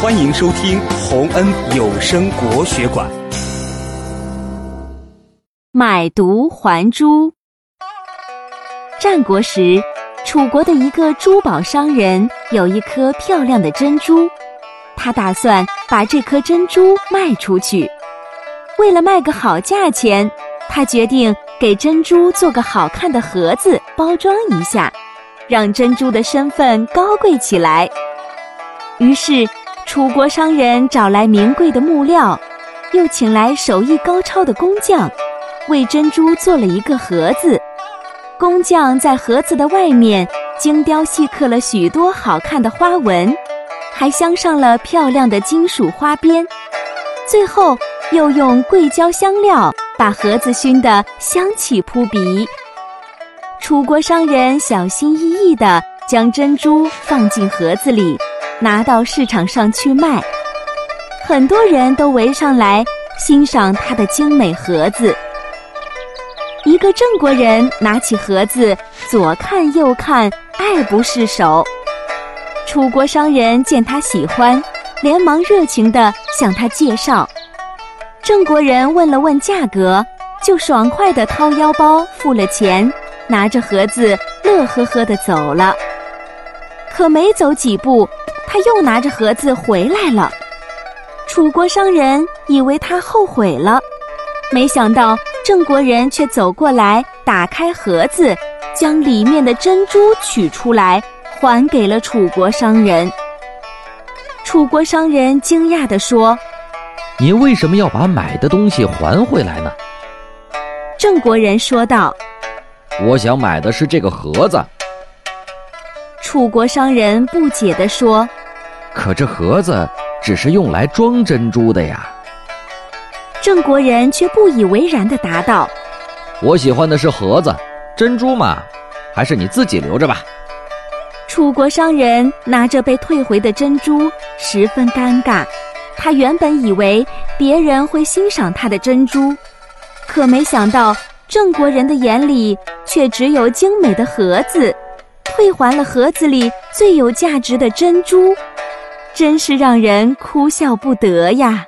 欢迎收听洪恩有声国学馆。买椟还珠。战国时，楚国的一个珠宝商人有一颗漂亮的珍珠，他打算把这颗珍珠卖出去。为了卖个好价钱，他决定给珍珠做个好看的盒子，包装一下，让珍珠的身份高贵起来。于是。楚国商人找来名贵的木料，又请来手艺高超的工匠，为珍珠做了一个盒子。工匠在盒子的外面精雕细刻了许多好看的花纹，还镶上了漂亮的金属花边。最后又用桂胶香料把盒子熏得香气扑鼻。楚国商人小心翼翼地将珍珠放进盒子里。拿到市场上去卖，很多人都围上来欣赏他的精美盒子。一个郑国人拿起盒子，左看右看，爱不释手。楚国商人见他喜欢，连忙热情地向他介绍。郑国人问了问价格，就爽快地掏腰包付了钱，拿着盒子乐呵呵地走了。可没走几步。他又拿着盒子回来了，楚国商人以为他后悔了，没想到郑国人却走过来，打开盒子，将里面的珍珠取出来，还给了楚国商人。楚国商人惊讶地说：“您为什么要把买的东西还回来呢？”郑国人说道：“我想买的是这个盒子。”楚国商人不解地说：“可这盒子只是用来装珍珠的呀。”郑国人却不以为然地答道：“我喜欢的是盒子，珍珠嘛，还是你自己留着吧。”楚国商人拿着被退回的珍珠，十分尴尬。他原本以为别人会欣赏他的珍珠，可没想到郑国人的眼里却只有精美的盒子。退还了盒子里最有价值的珍珠，真是让人哭笑不得呀。